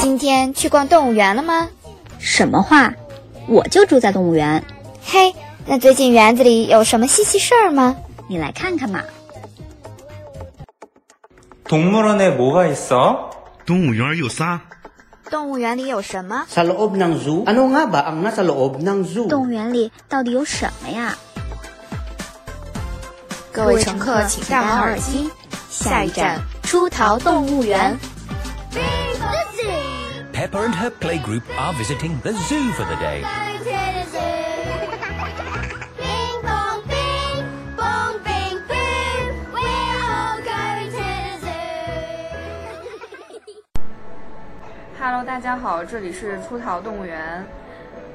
今天去逛动物园了吗？什么话？我就住在动物园。嘿，那最近园子里有什么稀奇事儿吗？你来看看嘛。动物园에뭐가있어动物园有啥？动物园里有什么？ Sa loob ng zoo? Ano nga ba ang nasa loob ng zoo? 动物园里到底有什么呀？各位乘客请戴好耳机，下一站 出逃动物园。Pepper and her playgroup are visiting the zoo for the day. Hello，大家好，这里是出逃动物园，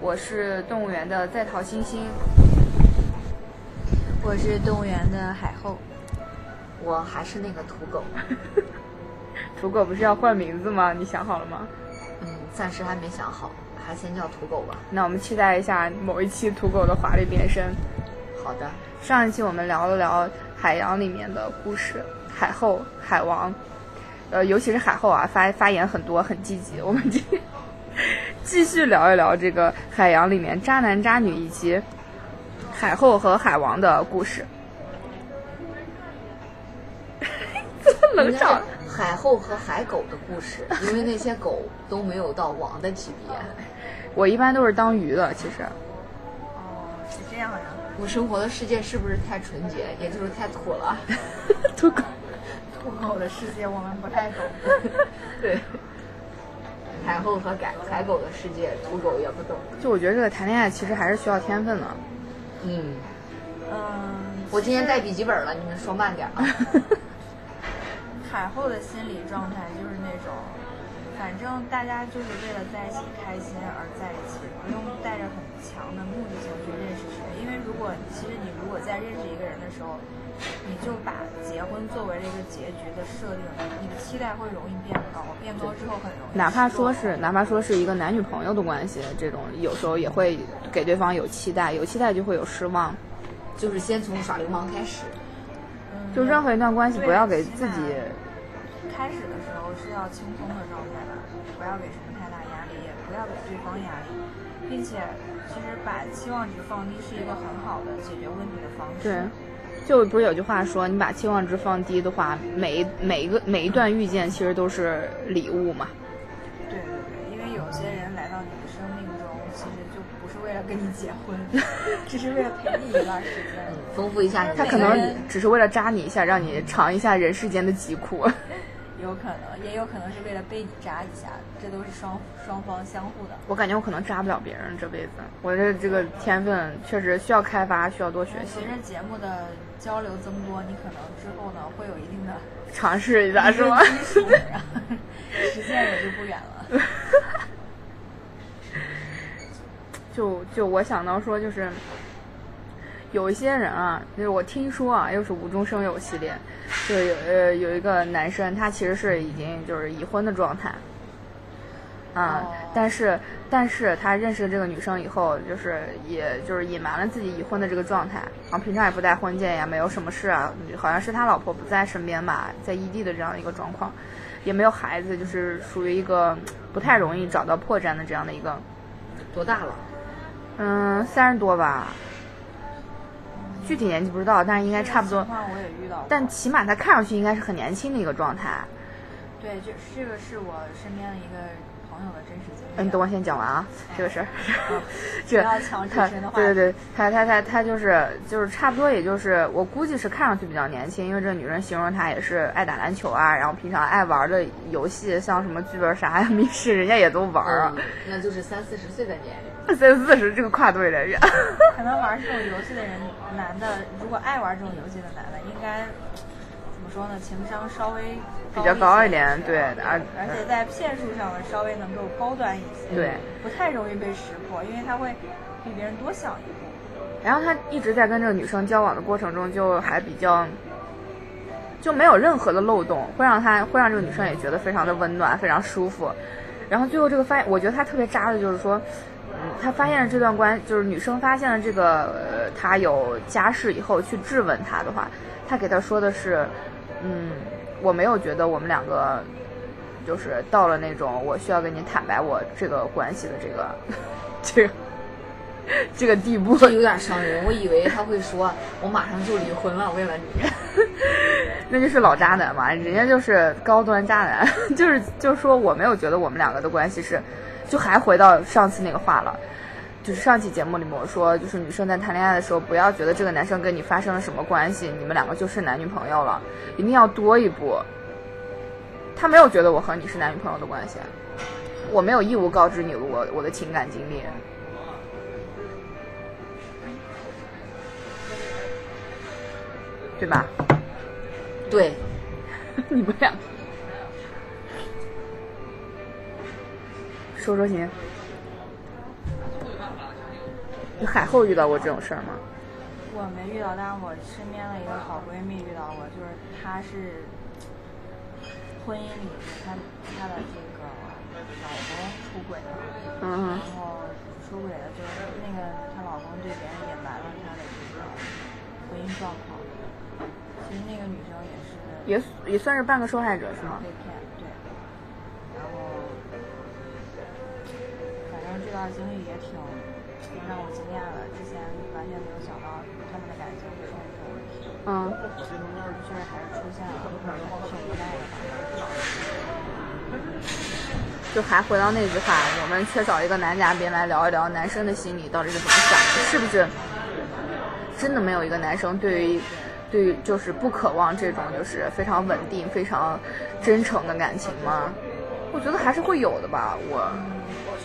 我是动物园的在逃星星。我是动物园的海后，我还是那个土狗。土狗不是要换名字吗？你想好了吗？嗯，暂时还没想好，还先叫土狗吧。那我们期待一下某一期土狗的华丽变身。好的。上一期我们聊了聊海洋里面的故事，海后、海王，呃，尤其是海后啊，发发言很多，很积极。我们今天继续聊一聊这个海洋里面渣男渣女以及海后和海王的故事。怎么 冷场？海后和海狗的故事，因为那些狗都没有到王的级别。我一般都是当鱼的，其实。哦，是这样呀。我生活的世界是不是太纯洁，也就是太土了？土狗，土狗的世界我们不太懂。对。海后和海海狗的世界，土狗也不懂。就我觉得这个谈恋爱其实还是需要天分的。嗯。嗯。我今天带笔记本了，你们说慢点啊。海后的心理状态就是那种，反正大家就是为了在一起开心而在一起，不用带着很强的目的性去认识谁。因为如果其实你如果在认识一个人的时候，你就把结婚作为了一个结局的设定，你的期待会容易变高，变高之后很容易。哪怕说是哪怕说是一个男女朋友的关系，这种有时候也会给对方有期待，有期待就会有失望。就是先从耍流氓开始。就任何一段关系，不要给自己。开始的时候是要轻松的状态吧，不要给什么太大压力，也不要给对方压力，并且其实把期望值放低是一个很好的解决问题的方式。对，就不是有句话说，你把期望值放低的话，每每一个每一段遇见其实都是礼物嘛。对对对，因为有些人来到你的生命中，其实就不是为了跟你结婚，只是为了陪你一段时间。丰富一下你。他可能只是为了扎你一下，让你尝一下人世间的疾苦。有可能，也有可能是为了被你扎一下，这都是双双方相互的。我感觉我可能扎不了别人这辈子，我这这个天分确实需要开发，需要多学习。随着节目的交流增多，你可能之后呢会有一定的尝试一下，是吗？实现也就不远了。就就我想到说，就是有一些人啊，就是我听说啊，又是无中生有系列，就是有呃有一个男生，他其实是已经就是已婚的状态，啊、但是但是他认识这个女生以后，就是也就是隐瞒了自己已婚的这个状态，然后平常也不带婚戒呀，没有什么事啊，好像是他老婆不在身边吧，在异地的这样一个状况，也没有孩子，就是属于一个不太容易找到破绽的这样的一个。多大了？嗯，三十多吧。具体年纪不知道，但是应该差不多。我也遇到。但起码他看上去应该是很年轻的一个状态。对，就这个是我身边的一个朋友的真实经历。嗯，你等我先讲完啊，这个事儿。这他对对对，他他他他就是就是差不多，也就是我估计是看上去比较年轻，因为这女人形容他也是爱打篮球啊，然后平常爱玩的游戏，像什么剧本杀呀、密室，人家也都玩啊。嗯、那就是三四十岁的年龄。三四十这个跨度有点远。可能玩这种游戏的人，男的如果爱玩这种游戏的男的，应该怎么说呢？情商稍微比较高一点，对，而而且在骗术上呢，稍微能够高端一些，对，不太容易被识破，因为他会比别人多想一步。然后他一直在跟这个女生交往的过程中，就还比较。就没有任何的漏洞，会让他会让这个女生也觉得非常的温暖，非常舒服。然后最后这个发现，我觉得他特别渣的就是说，嗯，他发现了这段关，就是女生发现了这个呃他有家室以后去质问他的话，他给他说的是，嗯，我没有觉得我们两个就是到了那种我需要跟你坦白我这个关系的这个这个这个地步。这有点伤人。我以为他会说，我马上就离婚了，为了你。那就是老渣男嘛，人家就是高端渣男，就是就是说我没有觉得我们两个的关系是，就还回到上次那个话了，就是上期节目里面我说，就是女生在谈恋爱的时候，不要觉得这个男生跟你发生了什么关系，你们两个就是男女朋友了，一定要多一步。他没有觉得我和你是男女朋友的关系，我没有义务告知你我我的情感经历，对吧？对，你们俩说说行。你海后遇到过这种事儿吗？我没遇到，但是我身边的一个好闺蜜遇到过，就是她是婚姻里她她的这个老公出轨了，嗯然后出轨了就是那个她老公对别人隐瞒了她的这个婚姻状况。其实那个女生也是也也算是半个受害者是吗被？骗，正这段经历也挺让我惊讶的，之前完全没有想到他们的感情会出现这种问题，嗯，确实还是出现了，挺无奈的吧。就还回到那句话，我们缺少一个男嘉宾来聊一聊男生的心理到底是怎么想的，是不是？真的没有一个男生对于，对于就是不渴望这种就是非常稳定、非常真诚的感情吗？我觉得还是会有的吧。我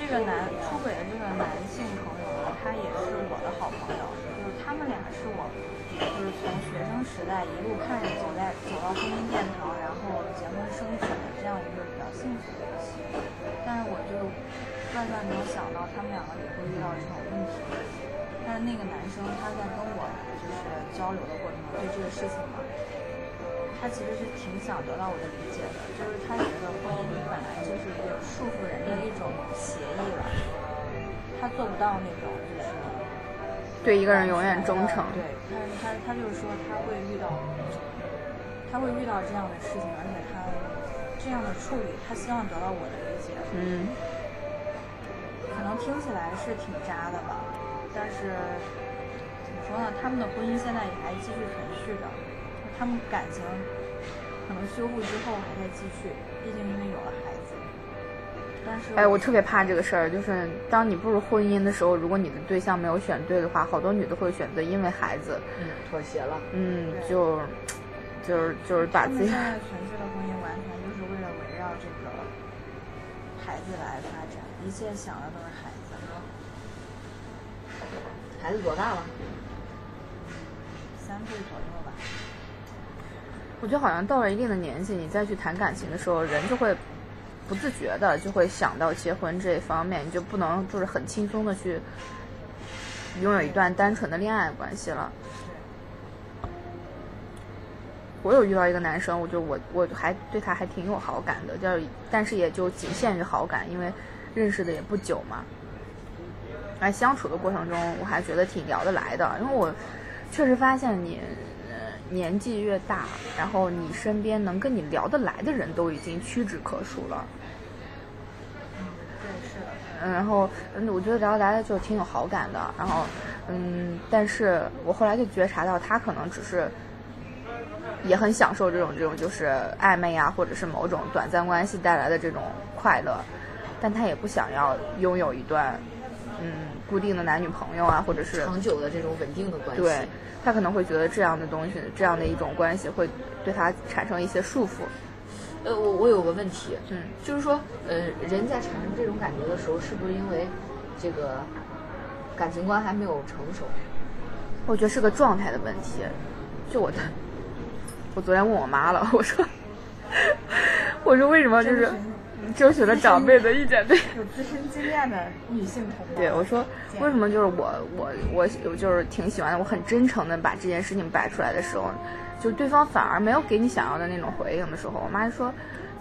这个男出轨的这个男性朋友呢，他也是我的好朋友，就是他们俩是我，就是从学生时代一路看着走在走到婚姻殿堂，然后结婚生子的这样一个比较幸福的一期。但是我就万万没有想到他们两个也会遇到这种问题。但是那个男生他在跟我就是交流的过程中，对这个事情嘛，他其实是挺想得到我的理解的，就是他觉得婚姻本来就是一个束缚人的一种协议了，他做不到那种就是对一个人永远忠诚。对，但是他他就是说他会遇到，他会遇到这样的事情，而且他这样的处理，他希望得到我的理解。嗯，可能听起来是挺渣的吧，但是怎么说呢？他们的婚姻现在也还继续存续着，他们感情可能修复之后还在继续，毕竟因为有了孩子。但是哎，我特别怕这个事儿，就是当你步入婚姻的时候，如果你的对象没有选对的话，好多女的会选择因为孩子，嗯，妥协了。嗯，就就是就是把自己现在存续的婚姻完全就是为了围绕这个孩子来发展，一切想的都是孩子。孩子多大了？三岁左右吧。我觉得好像到了一定的年纪，你再去谈感情的时候，人就会不自觉的就会想到结婚这一方面，你就不能就是很轻松的去拥有一段单纯的恋爱关系了。我有遇到一个男生，我就我我还对他还挺有好感的，就但是也就仅限于好感，因为认识的也不久嘛。哎，相处的过程中，我还觉得挺聊得来的，因为我确实发现你，年纪越大，然后你身边能跟你聊得来的人都已经屈指可数了。对，是的。嗯，然后嗯，我觉得聊得来的就挺有好感的，然后嗯，但是我后来就觉察到他可能只是也很享受这种这种就是暧昧啊，或者是某种短暂关系带来的这种快乐，但他也不想要拥有一段嗯固定的男女朋友啊，或者是长久的这种稳定的关系。对他可能会觉得这样的东西，这样的一种关系会对他产生一些束缚。呃，我我有个问题，嗯，就是说，呃，人在产生这种感觉的时候，是不是因为这个感情观还没有成熟？我觉得是个状态的问题。就我的，我昨天问我妈了，我说，我说为什么就是征询了长辈的意见？对，有自身经验的女性同胞。对，我说为什么就是我我我我就是挺喜欢的，我很真诚的把这件事情摆出来的时候，就对方反而没有给你想要的那种回应的时候，我妈就说，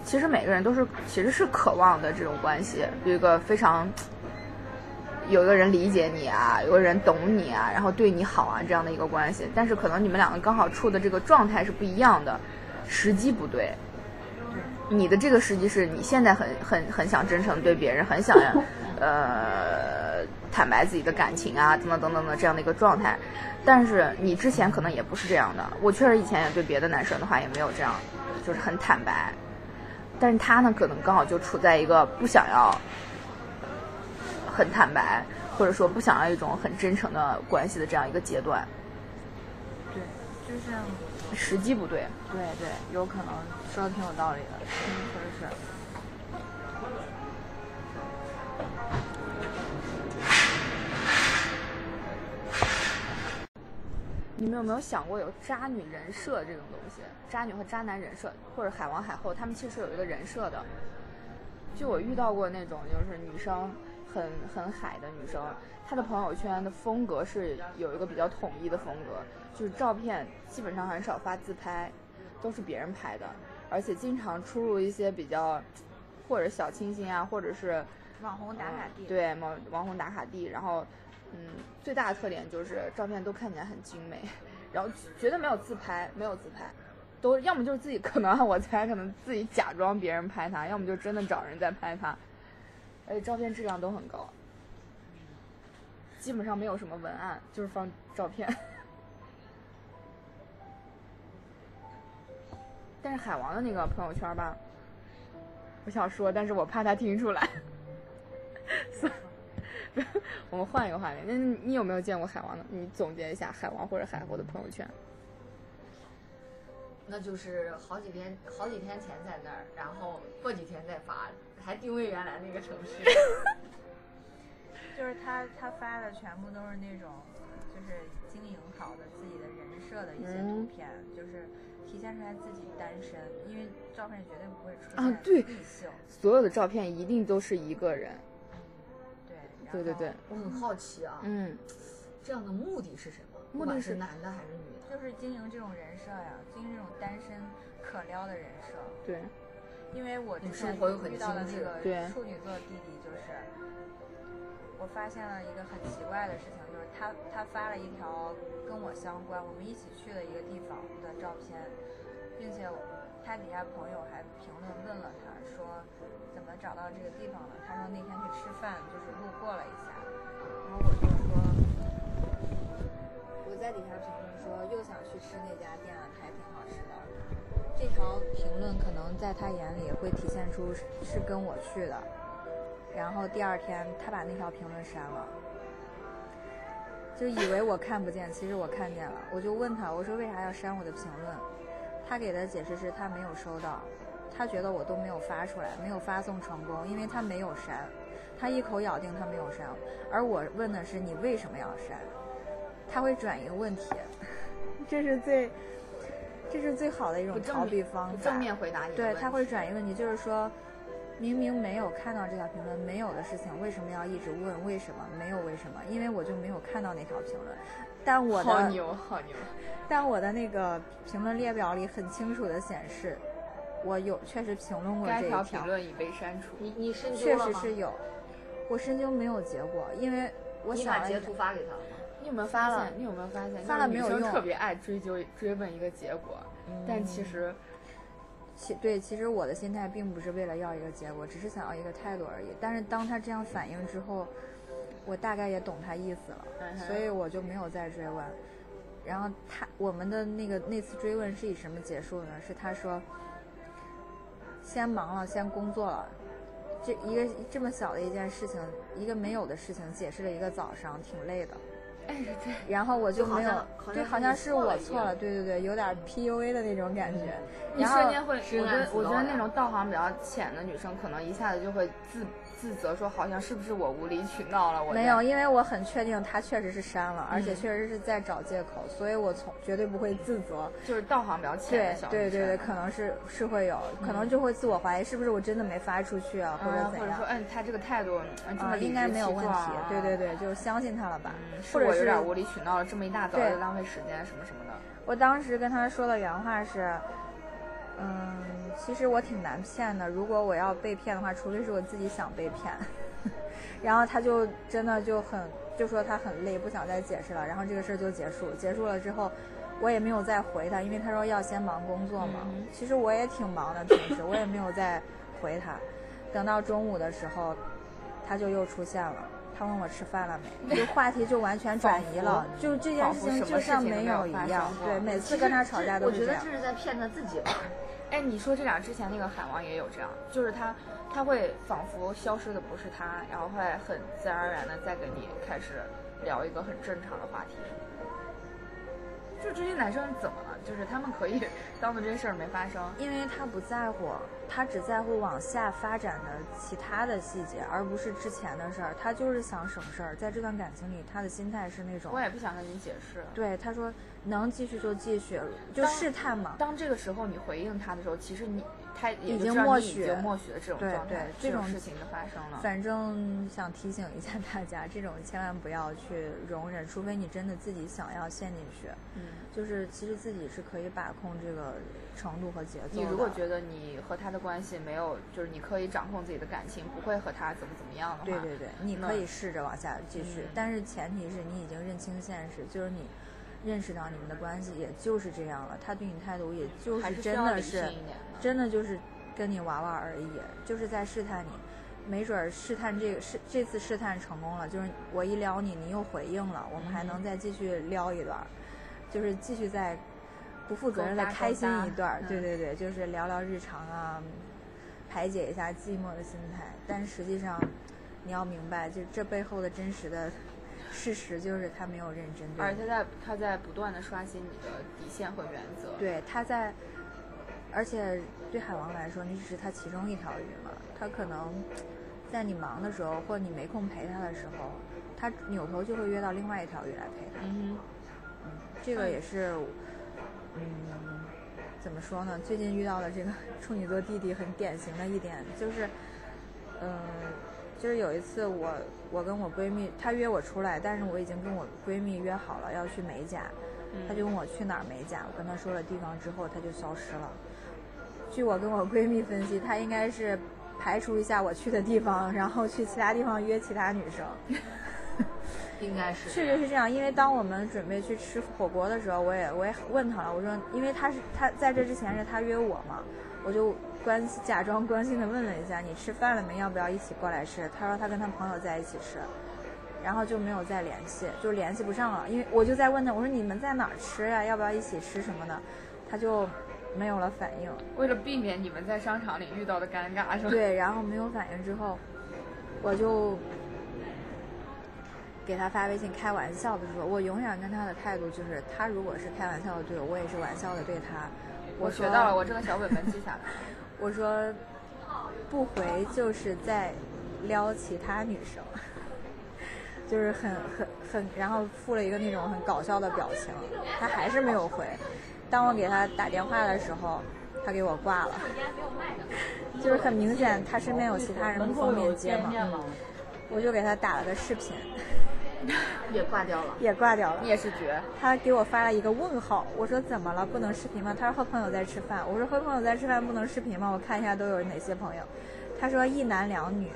其实每个人都是其实是渴望的这种关系，有一个非常有一个人理解你啊，有个人懂你啊，然后对你好啊这样的一个关系，但是可能你们两个刚好处的这个状态是不一样的，时机不对。你的这个时机是你现在很很很想真诚对别人，很想呃坦白自己的感情啊，等等等等的这样的一个状态。但是你之前可能也不是这样的，我确实以前也对别的男生的话也没有这样，就是很坦白。但是他呢，可能刚好就处在一个不想要很坦白，或者说不想要一种很真诚的关系的这样一个阶段，对，就是时机不对。对对，有可能说的挺有道理的，确实是。你们有没有想过有渣女人设这种东西？渣女和渣男人设，或者海王海后，他们其实有一个人设的。就我遇到过那种，就是女生很很海的女生，她的朋友圈的风格是有一个比较统一的风格，就是照片基本上很少发自拍，都是别人拍的，而且经常出入一些比较或者小清新啊，或者是网红打卡地。对，网网红打卡地，然后。嗯，最大的特点就是照片都看起来很精美，然后绝对没有自拍，没有自拍，都要么就是自己可能我猜可能自己假装别人拍他，要么就真的找人在拍他，而且照片质量都很高，基本上没有什么文案，就是放照片。但是海王的那个朋友圈吧，我想说，但是我怕他听出来，算。我们换一个话题，那你有没有见过海王的？你总结一下海王或者海后的朋友圈。那就是好几天好几天前在那儿，然后过几天再发，还定位原来那个城市。就是他他发的全部都是那种，就是经营好的自己的人设的一些图片，就是体现出来自己单身，因为照片绝对不会出现啊，对异性，所有的照片一定都是一个人。对对对，我很好奇啊，嗯，这样的目的是什么？目的是男的还是女的？就是经营这种人设呀，经营这种单身可撩的人设。对，因为我之前生活又很遇到的那个处女座弟弟，就是我发现了一个很奇怪的事情，就是他他发了一条跟我相关，我们一起去的一个地方的照片，并且他底下朋友还评论问了他说。怎么找到这个地方的？他说那天去吃饭，就是路过了一下，然后我就说，我在底下评论说又想去吃那家店了，还挺好吃的。这条评论可能在他眼里会体现出是跟我去的，然后第二天他把那条评论删了，就以为我看不见，其实我看见了。我就问他，我说为啥要删我的评论？他给的解释是他没有收到。他觉得我都没有发出来，没有发送成功，因为他没有删，他一口咬定他没有删，而我问的是你为什么要删，他会转一个问题，这是最，这是最好的一种逃避方法，正面回答你，对他会转一个问题，就是说，明明没有看到这条评论，没有的事情为什么要一直问为什么没有为什么？因为我就没有看到那条评论，但我的好牛好牛，但我的那个评论列表里很清楚的显示。我有确实评论过这条评论已被删除。你你深究确实是有，我深究没有结果，因为我想把截图发给他了。你有没有发现？你有没有发现？发了没有用。特别爱追究追问一个结果，但其实，其对其实我的心态并不是为了要一个结果，只是想要一个态度而已。但是当他这样反应之后，我大概也懂他意思了，所以我就没有再追问。然后他我们的那个那次追问是以什么结束呢？是他说。先忙了，先工作了，这一个这么小的一件事情，一个没有的事情，解释了一个早上，挺累的。哎，对。然后我就没有，对，好像是我错了，对对对，有点 PUA 的那种感觉。一瞬间会，我觉得我觉得那种道行比较浅的女生，可能一下子就会自。自责说好像是不是我无理取闹了？我没有，因为我很确定他确实是删了，而且确实是在找借口，所以我从绝对不会自责。就是道行比较浅的小对对对对，可能是是会有，可能就会自我怀疑，是不是我真的没发出去啊，或者怎样？或者说，嗯，他这个态度啊，应该没有问题。对对对，就相信他了吧？或者有点无理取闹了，这么一大早就浪费时间什么什么的。我当时跟他说的原话是，嗯，其实我挺难骗的，如果我要被骗的话，除非是我自己想被骗。然后他就真的就很就说他很累，不想再解释了。然后这个事儿就结束。结束了之后，我也没有再回他，因为他说要先忙工作嘛。嗯其实我也挺忙的，平时我也没有再回他。等到中午的时候，他就又出现了。他问我吃饭了没，就话题就完全转移了，就这件事情就像没有一样。对，每次跟他吵架都是这样我觉得。这是在骗他自己吧。哎，你说这俩之前那个海王也有这样，就是他他会仿佛消失的不是他，然后会很自然而然的再跟你开始聊一个很正常的话题。就这些男生怎么了？就是他们可以 当做这些事儿没发生。因为他不在乎，他只在乎往下发展的其他的细节，而不是之前的事儿。他就是想省事儿，在这段感情里，他的心态是那种我，也不想跟你解释。对他说能继续就继续，就试探嘛。当这个时候你回应他的时候，其实你他也已经默许你已经默许了这种状态，对这这种事情的发生了。反正想提醒一下大家，这种千万不要去容忍，除非你真的自己想要陷进去。嗯，就是其实自己是可以把控这个程度和节奏的。你如果觉得你和他的关系没有，就是你可以掌控自己的感情，不会和他怎么怎么样的话，对对对，你可以试着往下继续，嗯但是前提是你已经认清现实，就是你认识到你们的关系也就是这样了，他对你态度也就还是真的是真的就是跟你玩玩而已，就是在试探你。没准儿试探这个试这次试探成功了，就是我一撩你，你又回应了，我们还嗯能再继续撩一段儿，就是继续再不负责任的开心一段儿。对嗯对对，就是聊聊日常啊，排解一下寂寞的心态。但实际上，你要明白，就这背后的真实的事实就是他没有认真对。而且他在他在不断的刷新你的底线和原则。对，他在，而且对海王来说，你只是他其中一条鱼嘛。他可能在你忙的时候，或你没空陪他的时候，他扭头就会约到另外一条鱼来陪他。嗯这个也是，嗯，怎么说呢？最近遇到的这个处女座弟弟很典型的一点就是，嗯、就是有一次我我跟我闺蜜，她约我出来，但是我已经跟我闺蜜约好了要去美甲，她就问我去哪儿美甲，我跟她说了地方之后，她就消失了。据我跟我闺蜜分析，她应该是排除一下我去的地方，然后去其他地方约其他女生。应该是确实是这样，因为当我们准备去吃火锅的时候，我也我也问她了，我说，因为她是她在这之前是她约我嘛，我就关假装关心的问了一下，你吃饭了没？要不要一起过来吃？他说他跟他朋友在一起吃，然后就没有再联系，就联系不上了，因为我就在问他，我说你们在哪儿吃呀？要不要一起吃什么的？他就没有了反应。为了避免你们在商场里遇到的尴尬，是吧？对，然后没有反应之后，我就给他发微信开玩笑的说，我永远跟他的态度就是，他如果是开玩笑的对我，我也是玩笑的对他。我说学到了，我这个小本本记下来了。我说不回就是在撩其他女生，就是很很很，然后附了一个那种很搞笑的表情，他还是没有回。当我给他打电话的时候，他给我挂了，就是很明显他身边有其他人不方便接嘛，嗯我就给他打了个视频，也挂掉了。也挂掉了你。也是绝，他给我发了一个问号，我说怎么了？不能视频吗？他说和朋友在吃饭。我说和朋友在吃饭不能视频吗？我看一下都有哪些朋友。他说一男两女，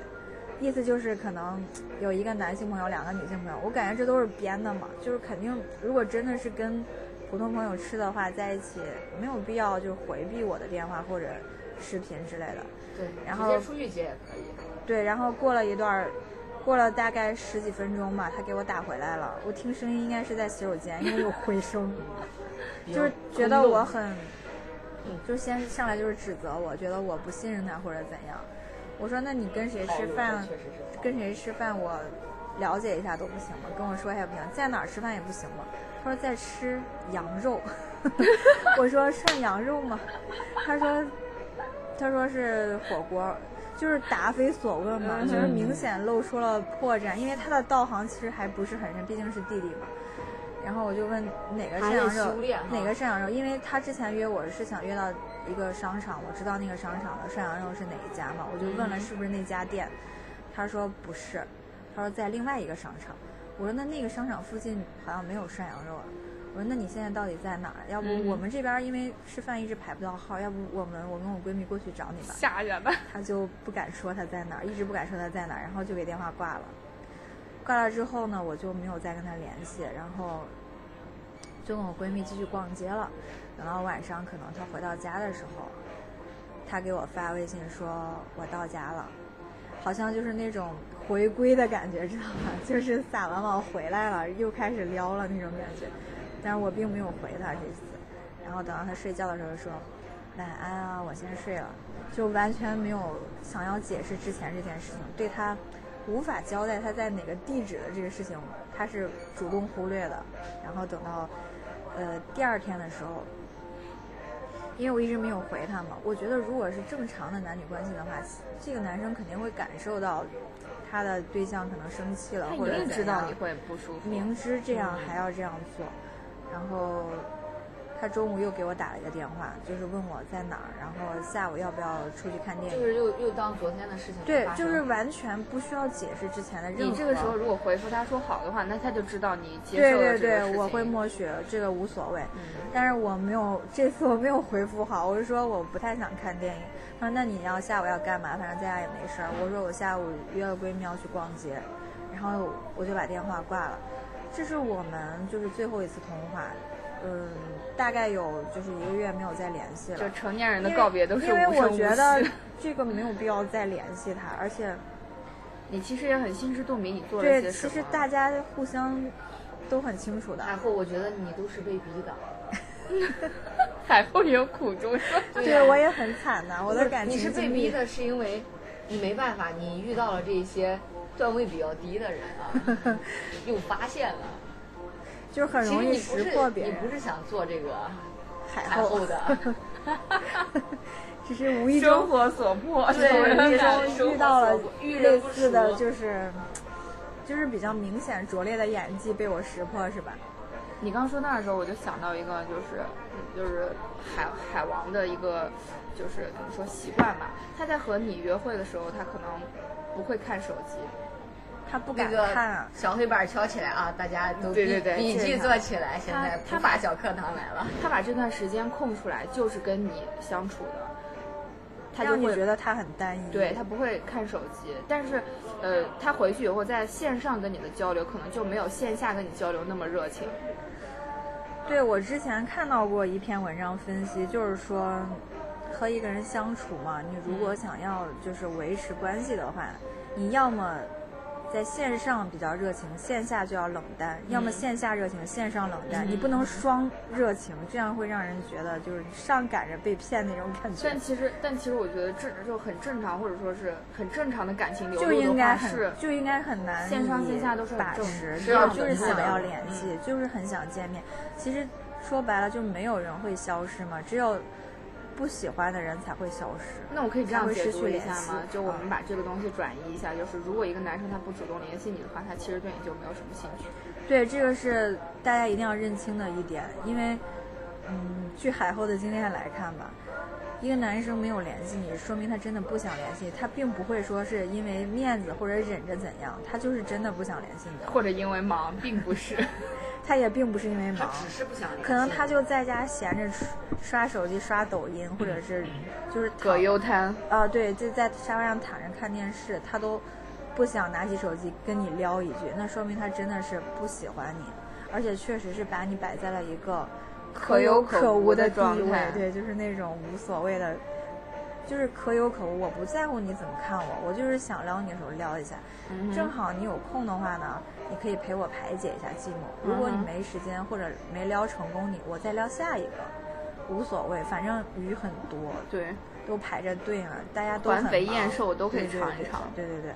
意思就是可能有一个男性朋友，两个女性朋友。我感觉这都是编的嘛，就是肯定如果真的是跟普通朋友吃的话，在一起没有必要就回避我的电话或者视频之类的。对，然后直接出去接也可以。对，然后过了一段儿，过了大概十几分钟吧，他给我打回来了。我听声音应该是在洗手间，因为有回声，就是觉得我很，就先上来就是指责我，觉得我不信任他或者怎样。我说那你跟谁吃饭，跟谁吃饭我了解一下都不行吗？跟我说一下不行，在哪儿吃饭也不行吗？他说在吃羊肉，我说涮羊肉吗？他说他说是火锅，就是答非所问嘛，就是明显露出了破绽，因为他的道行其实还不是很深，毕竟是弟弟嘛。然后我就问哪个涮羊肉哪个涮羊肉，因为他之前约我是想约到一个商场，我知道那个商场的涮羊肉是哪一家嘛，我就问了是不是那家店，他说不是，他说在另外一个商场。我说那那个商场附近好像没有涮羊肉啊。我说那你现在到底在哪儿？要不我们这边因为吃饭一直排不到号，要不我们我跟我闺蜜过去找你吧。吓人吧！她就不敢说她在哪儿，一直不敢说她在哪儿，然后就给电话挂了。挂了之后呢，我就没有再跟她联系，然后就跟我闺蜜继续逛街了。等到晚上，可能她回到家的时候，她给我发微信说我到家了，好像就是那种回归的感觉，知道吗？就是撒完网回来了，又开始撩了那种感觉。但是我并没有回他这次，然后等到他睡觉的时候说晚安啊，我先睡了，就完全没有想要解释之前这件事情，对他无法交代他在哪个地址的这个事情，他是主动忽略的。然后等到呃第二天的时候。因为我一直没有回他嘛，我觉得如果是正常的男女关系的话，这个男生肯定会感受到他的对象可能生气了，他或者知道你会不舒服。明知这样还要这样做，然后他中午又给我打了一个电话，就是问我在哪儿，然后下午要不要出去看电影。就是又又当昨天的事情对就是完全不需要解释之前的任何。你这个时候如果回复他说好的话，那他就知道你接对对受了这个事对，情。我会默许，这个无所谓。嗯但是我没有这次我没有回复好，我就说我不太想看电影。他说那你要下午要干嘛？反正在家也没事儿。我说我下午约了闺蜜要去逛街，然后我就把电话挂了。这是我们就是最后一次通话，嗯，大概有就是一个月没有再联系了。就成年人的告别都是因为我觉得这个没有必要再联系他，而且你其实也很心知肚明，你做了对，些什么。其实大家互相都很清楚的。海后，我觉得你都是被逼的。海后也有苦衷，对，我也很惨呐，我的感情你是被逼的，是因为你没办法，你遇到了这些段位比较低的人啊，又发现了，就是很容易识破别人。你不是想做这个海海后的，只是无意中生中活所迫，对无意中遇到了类似的就是就是比较明显拙劣的演技被我识破是吧？你刚说那儿的时候，我就想到一个，就是就是海海王的一个，就是怎么说习惯吧。他在和你约会的时候，他可能不会看手机，他不敢看啊。小黑板敲起来啊，大家都笔对对对笔记做起来，现在他普法小课堂来了。他把这段时间空出来，就是跟你相处的，他就会觉得他很单一。对他不会看手机，但是，呃，他回去以后在线上跟你的交流，可能就没有线下跟你交流那么热情。对我之前看到过一篇文章分析，就是说和一个人相处嘛，你如果想要就是维持关系的话，你要么在线上比较热情，线下就要冷淡；要么线下热情，线上冷淡。你不能双热情，这样会让人觉得就是上赶着被骗那种感觉但。其实，但其实我觉得这就很正常，或者说是很正常的感情流就露就应该是很就应该很难以线上线下都是把持，对就是想要联系，就是很想见面。其实说白了，就没有人会消失嘛，只有不喜欢的人才会消失。那我可以这样解读一下吗？就我们嗯把这个东西转移一下，就是如果一个男生他不主动联系你的话，他其实对你就没有什么兴趣。对，这个是大家一定要认清的一点，因为，嗯，据海后的经验来看吧，一个男生没有联系你，说明他真的不想联系你，他并不会说是因为面子或者忍着怎样，他就是真的不想联系你，或者因为忙，并不是。他也并不是因为忙，只是不想联系可能他就在家闲着刷刷手机、刷抖音，或者是就是葛优瘫，啊，对，就在沙发上躺着看电视，他都不想拿起手机跟你撩一句，那说明他真的是不喜欢你，而且确实是把你摆在了一个可有有可无的状态，对，就是那种无所谓的，就是可有可无，我不在乎你怎么看我，我就是想撩你的时候撩一下，嗯。正好你有空的话呢，你可以陪我排解一下寂寞，如果你没时间或者没撩成功你，我再撩下一个。无所谓，反正鱼很多，对，都排着队呢，大家都环肥很忙燕瘦都可以尝一尝对对对，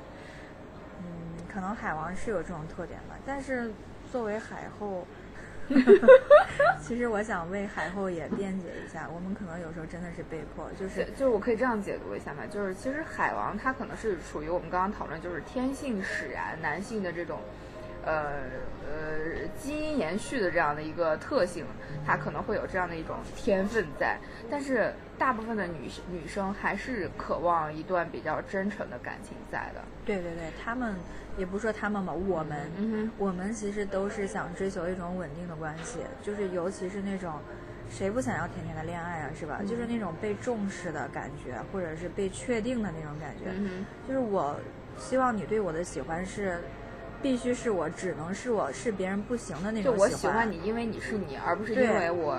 嗯，可能海王是有这种特点吧，但是作为海后，其实我想为海后也辩解一下，我们可能有时候真的是被迫，就是就是我可以这样解读一下嘛，就是其实海王他可能是属于我们刚刚讨论，就是天性使然，男性的这种。呃呃，基因延续的这样的一个特性，她可能会有这样的一种天分在，但是大部分的女女生还是渴望一段比较真诚的感情在的。对对对，他们也不说他们吧，我们，嗯我们其实都是想追求一种稳定的关系，就是尤其是那种谁不想要甜甜的恋爱啊，是吧？就是那种被重视的感觉，或者是被确定的那种感觉。嗯就是我希望你对我的喜欢是必须是我，只能是我，是别人不行的那种喜我喜欢你，因为你是你，而不是因为我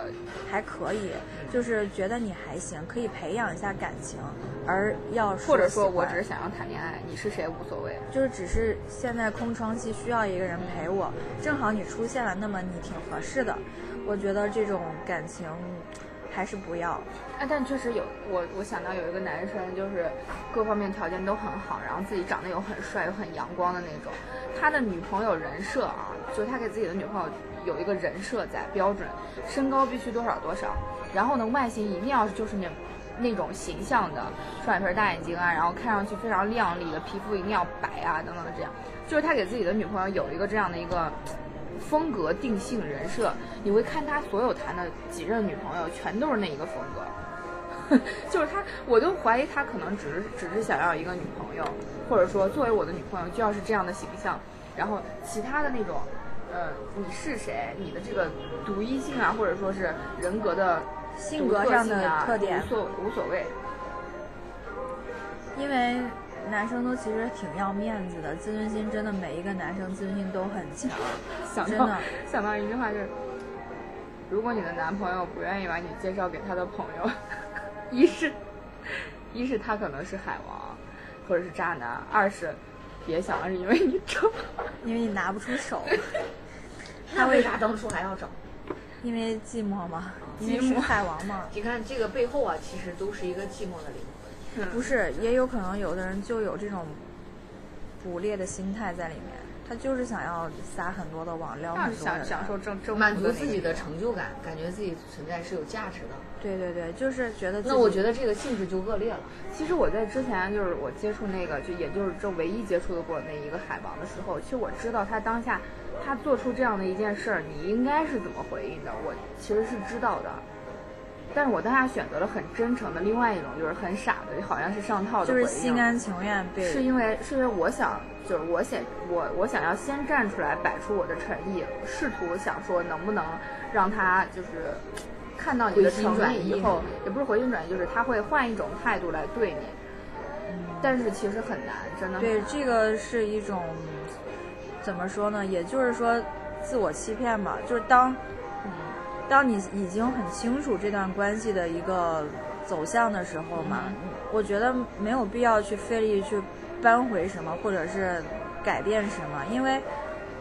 还可以，就是觉得你还行，可以培养一下感情，而要或者说我只是想要谈恋爱，你是谁无所谓。就是只是现在空窗期需要一个人陪我，正好你出现了，那么你挺合适的。我觉得这种感情还是不要。哎，但确实有我，我想到有一个男生，就是各方面条件都很好，然后自己长得又很帅又很阳光的那种。他的女朋友人设啊，就他给自己的女朋友有一个人设在标准，身高必须多少多少，然后呢外形一定要就是那那种形象的，双眼皮大眼睛啊，然后看上去非常靓丽的皮肤一定要白啊等等的这样，就是他给自己的女朋友有一个这样的一个。风格定性人设，你会看他所有谈的几任女朋友，全都是那一个风格。就是他，我都怀疑他可能只是只是想要一个女朋友，或者说作为我的女朋友就要是这样的形象，然后其他的那种，呃，你是谁，你的这个独一性啊，或者说是人格的性格上的特点无所无所谓。因为男生都其实挺要面子的，自尊心真的每一个男生自尊心都很强，想到真的。想到一句话就是，如果你的男朋友不愿意把你介绍给他的朋友，一是，一是他可能是海王，或者是渣男；二是，别想了，是因为你丑，因为你拿不出手，他为啥当初还要找？因为寂寞嘛，因为寂寞是海王嘛。你看这个背后啊，其实都是一个寂寞的灵魂。不是，也有可能有的人就有这种捕猎的心态在里面，他就是想要撒很多的网，撩那很多的人。享享受正正满足自己的成就感，感觉自己存在是有价值的。对对对，就是觉得。那我觉得这个性质就恶劣了。其实我在之前就是我接触那个，就也就是这唯一接触的过那一个海王的时候，其实我知道他当下他做出这样的一件事儿，你应该是怎么回应的，我其实是知道的。但是我当下选择了很真诚的，另外一种就是很傻的，好像是上套的。就是心甘情愿被。是因为是因为我想，就是我想我我想要先站出来，摆出我的诚意，试图想说能不能让他就是看到你的诚意意以后，也不是回心转意，就是他会换一种态度来对你。但是其实很难，真的对，这个是一种怎么说呢？也就是说，自我欺骗吧。就是当，嗯，当你已经很清楚这段关系的一个走向的时候嘛，嗯我觉得没有必要去费力去扳回什么，或者是改变什么，因为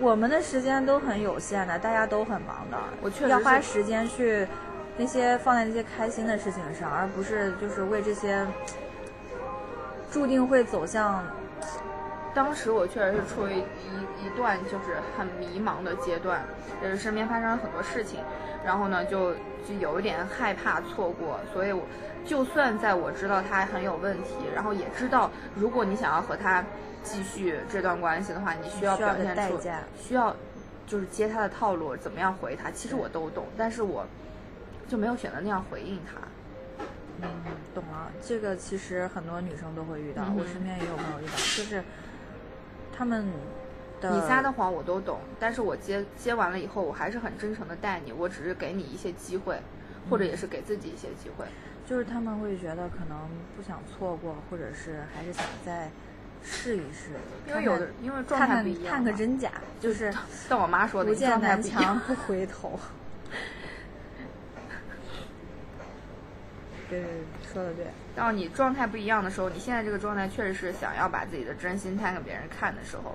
我们的时间都很有限的，大家都很忙的，我确实要花时间去那些放在那些开心的事情上，而不是就是为这些注定会走向。当时我确实是处于一一段就是很迷茫的阶段，就是身边发生了很多事情，然后呢就就有一点害怕错过，所以我就算在我知道他很有问题，然后也知道如果你想要和他继续这段关系的话，你需要表现出代价需要就是接他的套路，怎么样回他，其实我都懂，但是我就没有选择那样回应他。嗯，懂了。这个其实很多女生都会遇到，嗯我身边也有朋友遇到，就是他们的你撒的谎我都懂，但是我接接完了以后，我还是很真诚的待你，我只是给你一些机会，或者也是给自己一些机会。就是他们会觉得可能不想错过，或者是还是想再试一试，因为有的因为状态不一样嘛看个真假，就是像我妈说的，不见南墙不回头。对对对，说的对。到你状态不一样的时候，你现在这个状态确实是想要把自己的真心摊给别人看的时候，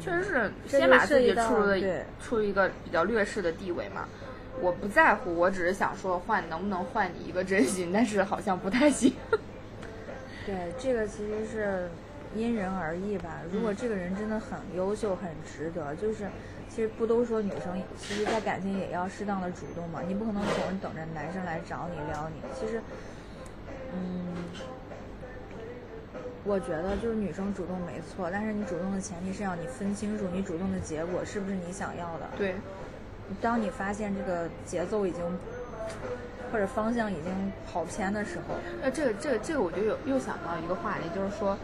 确实是先把自己处入的对处于一个比较劣势的地位嘛。我不在乎，我只是想说换能不能换你一个真心，但是好像不太行。对，这个其实是因人而异吧。如嗯果这个人真的很优秀、很值得，就是其实不都说女生其实，在感情也要适当的主动嘛。你不可能总是等着男生来找你撩你。其实，嗯，我觉得就是女生主动没错，但是你主动的前提是要你分清楚你主动的结果是不是你想要的。对，当你发现这个节奏已经或者方向已经跑偏的时候，那这个这个这个我就有又想到一个话题，就是说，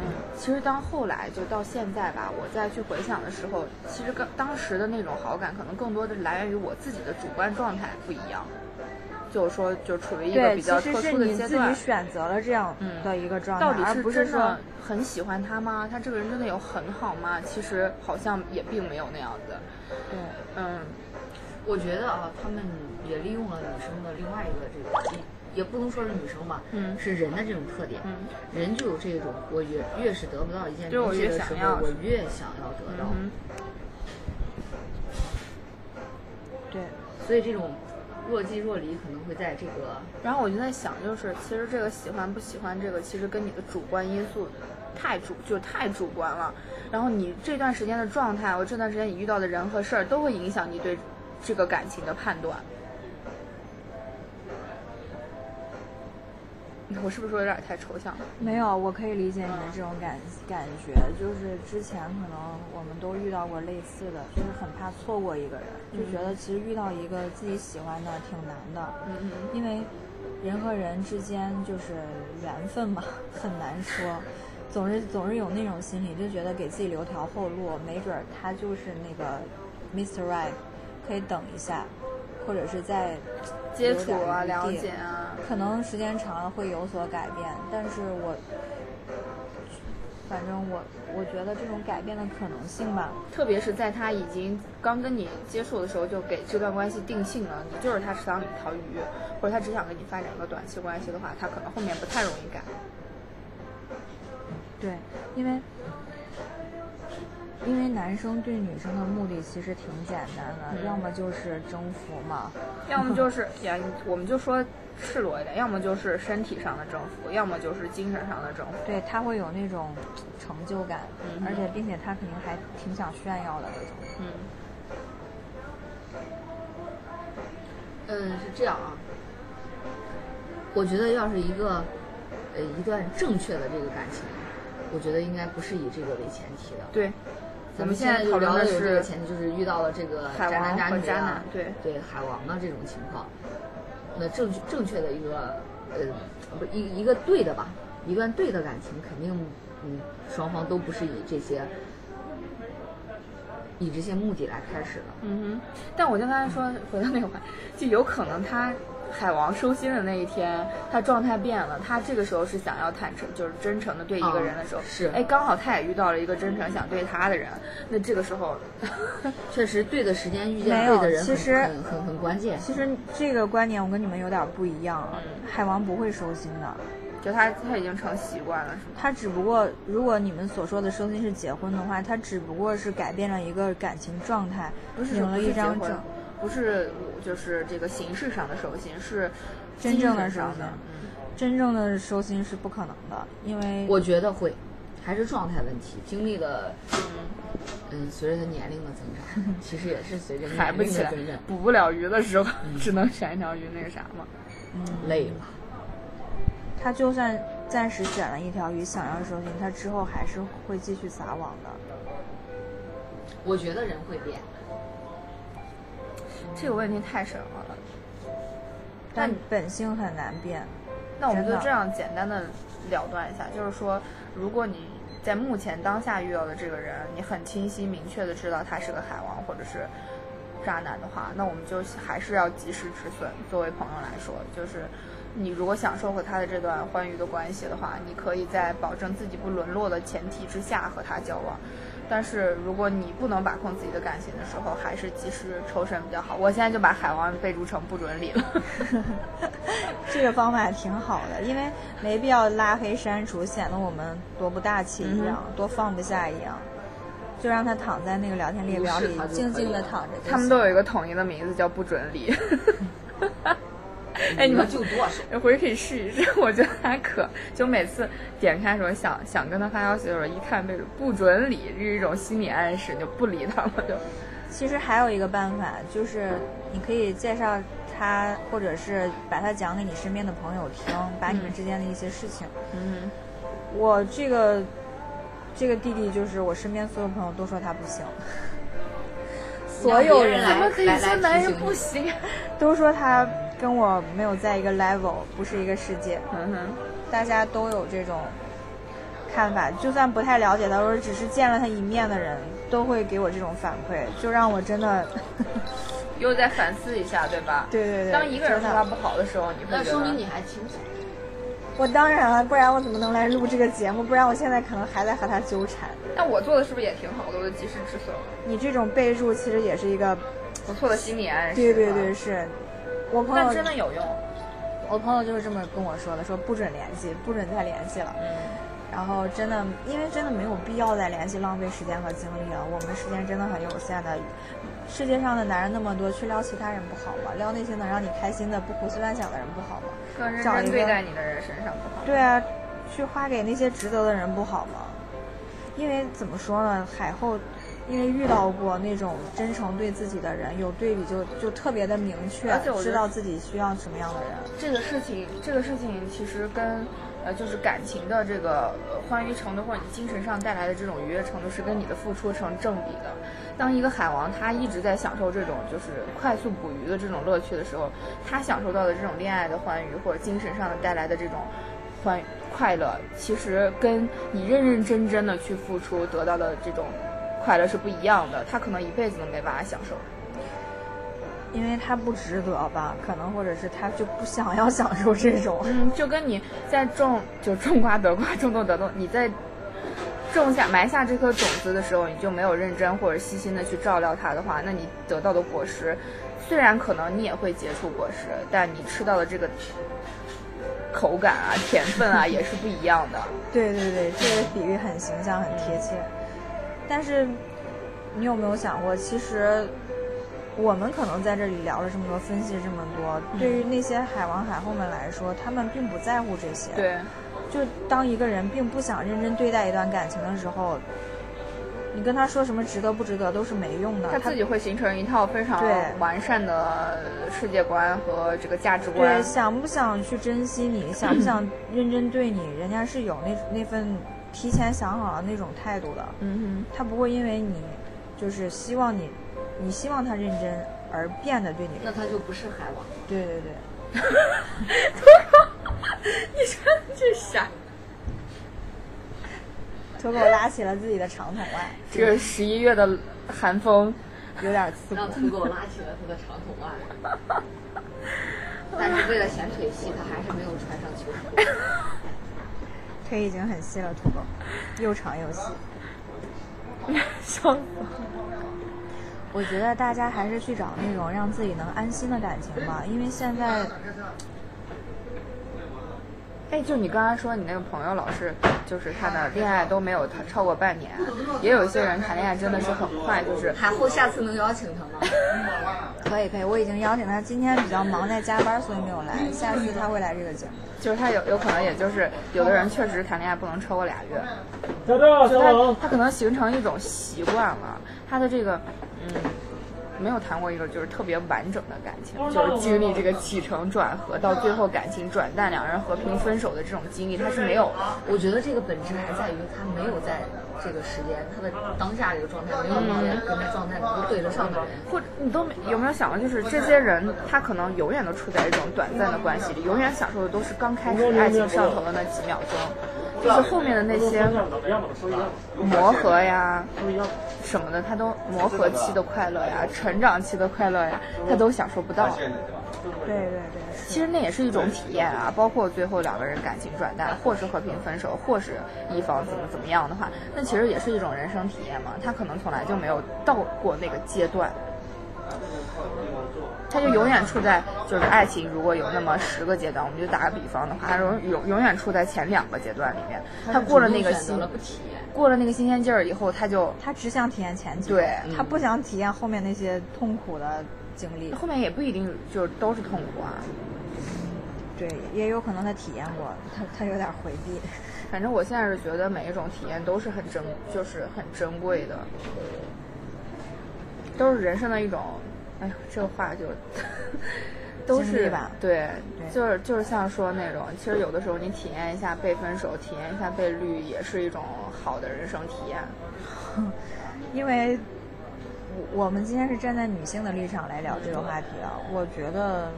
嗯，其实当后来就到现在吧，我再去回想的时候，其实刚当时的那种好感，可能更多的来源于我自己的主观状态不一样。就是说就处于一个，比较特其实是殊的你自己。选择了这样的一个状态，到底而不是说很喜欢他吗？他这个人真的有很好吗？其实好像也并没有那样子。对，嗯，我觉得啊，他们也利用了女生的另外一个这个，也也不能说是女生吧，嗯是人的这种特点，嗯，人就有这种，我越越是得不到一件对我越东西的时候，想要我越想要得到，嗯对，所以这种若即若离可能会在这个然后我就在想，就是其实这个喜欢不喜欢这个，其实跟你的主观因素太主就太主观了。然后你这段时间的状态，我这段时间你遇到的人和事儿，都会影响你对这个感情的判断。我是不是说有点太抽象了？没有，我可以理解你的这种感感觉，就是之前可能我们都遇到过类似的，就是很怕错过一个人，就觉得其实遇到一个自己喜欢的挺难的，嗯因为人和人之间就是缘分嘛，很难说，总是总是有那种心理，就觉得给自己留条后路，没准儿他就是那个 Mr. Right，可以等一下，或者是再接触啊，了解啊，可能时间长了会有所改变，但是我，反正我我觉得这种改变的可能性吧，特别是在他已经刚跟你接触的时候，就给这段关系定性了，你就是他池塘里一条鱼，或者他只想跟你发展个短期关系的话，他可能后面不太容易改。对，因为因为男生对女生的目的其实挺简单的，嗯要么就是征服嘛，要么就是呀，我们就说赤裸一点，要么就是身体上的征服，要么就是精神上的征服。对他会有那种成就感，嗯而且并且他肯定还挺想炫耀的那种。嗯嗯，是这样啊。我觉得要是一个，呃，一段正确的这个感情，我觉得应该不是以这个为前提的。对，咱们现在就聊的是有这个前提，就是遇到了这个渣男渣渣女啊男对对海王的这种情况，那正确正确的一个呃，不一一个对的吧，一段对的感情，肯定嗯双方都不是以这些以这些目的来开始的。嗯哼，但我就刚才说回到那个话，就有可能他海王收心的那一天，他状态变了，他这个时候是想要坦诚，就是真诚的对一个人的时候，嗯是哎，刚好他也遇到了一个真诚想对他的人，那这个时候，确实对的时间遇见对的人很其实很很很关键。其实这个观点我跟你们有点不一样啊，海王不会收心的。就他他已经成习惯了，是吗？他只不过，如果你们所说的收心是结婚的话，他只不过是改变了一个感情状态，不是领了一张证，不是就是这个形式上的收心，是真正的上收心的。嗯真正的收心是不可能的，因为我觉得会，还是状态问题。经历了，嗯，随着他年龄的增长，其实也是随着年抬不起来龄的增长，，捕不了鱼的时候，嗯只能选一条鱼那个啥嘛。累了。他就算暂时选了一条鱼想要收心，他之后还是会继续撒网的。我觉得人会变，这个问题太深奥了。但本性很难变。那我们就这样简单的了断一下，就是说，如果你在目前当下遇到的这个人，你很清晰明确的知道他是个海王或者是渣男的话，那我们就还是要及时止损。作为朋友来说，就是你如果享受和他的这段欢愉的关系的话，你可以在保证自己不沦落的前提之下和他交往。但是如果你不能把控自己的感情的时候，还是及时抽身比较好。我现在就把海王备注成不准理了。这个方法挺好的，因为没必要拉黑删除，显得我们多不大气一样，多放不下一样。就让他躺在那个聊天列表里静静的躺着。他们都有一个统一的名字，叫不准理。哎，你们就剁手。回去可以试一试，我觉得还可。就每次点开的时候想想跟他发消息的时候，一看备注不准理，这是一种心理暗示，就不理他了。就其实还有一个办法，就是你可以介绍他，或者是把他讲给你身边的朋友听，把你们之间的一些事情。嗯我这个这个弟弟，就是我身边所有朋友都说他不行，所有人来怎么可以说男人不行？都说他跟我没有在一个 level，不是一个世界。嗯哼，大家都有这种看法，就算不太了解他，或者只是见了他一面的人，都会给我这种反馈，就让我真的 又再反思一下，对吧？对对对当一个人说他不好的时候，你会那说明你还清醒。我当然了，不然我怎么能来录这个节目？不然我现在可能还在和他纠缠。那我做的是不是也挺好的？我就及时止损了，你这种备注其实也是一个，不错的心理暗示。对对对，，是我朋友真的有用。我朋友就是这么跟我说的，说不准联系，不准再联系了。嗯，然后真的，因为真的没有必要再联系，浪费时间和精力了。我们时间真的很有限的，世界上的男人那么多，去撩其他人不好吗？撩那些能让你开心的、不胡思乱想的人不好吗？更认找一个真对待你的人身上不好。对啊，去花给那些值得的人不好吗？因为怎么说呢，海后因为遇到过那种真诚对自己的人，有对比就就特别的明确而且我，知道自己需要什么样的人。这个事情，这个事情其实跟呃就是感情的这个呃欢愉程度，或者你精神上带来的这种愉悦程度，是跟你的付出成正比的。当一个海王他一直在享受这种就是快速捕鱼的这种乐趣的时候，他享受到的这种恋爱的欢愉，或者精神上的带来的这种欢快乐，其实跟你认认真真的去付出得到的这种快乐是不一样的。他可能一辈子都没办法享受。因为他不值得吧，可能或者是他就不想要享受这种。嗯，就跟你在种就种瓜得瓜，种豆得豆，你在种下埋下这颗种子的时候，你就没有认真或者细心的去照料它的话，那你得到的果实，虽然可能你也会结出果实，但你吃到的这个口感啊、甜分啊也是不一样的。对对对，这个比喻很形象，很贴切。但是，你有没有想过，其实我们可能在这里聊了这么多，分析这么多，对于那些海王海后们来说，他们并不在乎这些。对，就当一个人并不想认真对待一段感情的时候，你跟他说什么值得不值得都是没用的。他自己会形成一套非常对完善的世界观和这个价值观对，。想不想去珍惜你，想不想认真对你，人家是有那那份提前想好了那种态度的。嗯哼他不会因为你就是希望你，你希望他认真而变得对你。那他就不是海王。对对对，你说这啥？土狗拉起了自己的长筒袜，这个十一月的寒风有点刺让骨。土狗拉起了他的长筒袜，但是为了显腿细，他还是没有穿上秋裤。腿已经很细了，土狗，又长又细。笑死我觉得大家还是去找那种让自己能安心的感情吧，因为现在哎，就你刚才说你那个朋友老是，就是他的恋爱都没有他超过半年，也有一些人谈恋爱真的是很快，就是还后下次能邀请他吗？可以可以，我已经邀请他，今天比较忙在加班，所以没有来。下次他会来这个节目。就是他有有可能也就是有的人确实谈恋爱不能超过俩月，就他他可能形成一种习惯了，他的这个嗯。没有谈过一个就是特别完整的感情，就是经历这个起承转合，到最后感情转淡，两人和平分手的这种经历，他是没有。我觉得这个本质还在于他没有在这个时间，他的当下这个状态没有遇见跟他状态能够对得上的人。或者你都没有没有想过，就是这些人他可能永远都处在一种短暂的关系里，永远享受的都是刚开始爱情上头的那几秒钟，就是后面的那些磨合呀什么的，他都磨合期的快乐呀、成长期的快乐呀，他都享受不到。对对对，其实那也是一种体验啊，包括最后两个人感情转淡，或是和平分手，或是一方怎么怎么样的话，那其实也是一种人生体验嘛。他可能从来就没有到过那个阶段，他就永远处在就是爱情如果有那么十个阶段，我们就打个比方的话，他永永永远处在前两个阶段里面。他过了那个新了不体验。过了那个新鲜劲儿以后，他就他只想体验前几个，对他不想体验后面那些痛苦的经历。后面也不一定就都是痛苦啊。对，也有可能他体验过，他他有点回避。反正我现在是觉得每一种体验都是很珍，就是很珍贵的，都是人生的一种。哎呦，这话就 都是吧对，对就是就是像说那种，其实有的时候你体验一下被分手，体验一下被绿，也是一种好的人生体验。因为我我们今天是站在女性的立场来聊这个话题啊，我觉得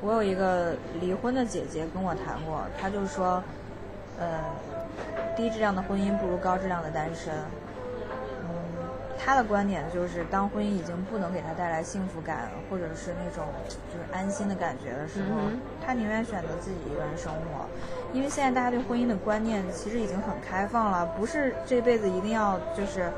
我有一个离婚的姐姐跟我谈过，她就说，呃，低质量的婚姻不如高质量的单身。嗯，他的观点就是，当婚姻已经不能给他带来幸福感，或者是那种就是安心的感觉的时候，嗯他宁愿选择自己一个人生活。因为现在大家对婚姻的观念其实已经很开放了，不是这辈子一定要就是，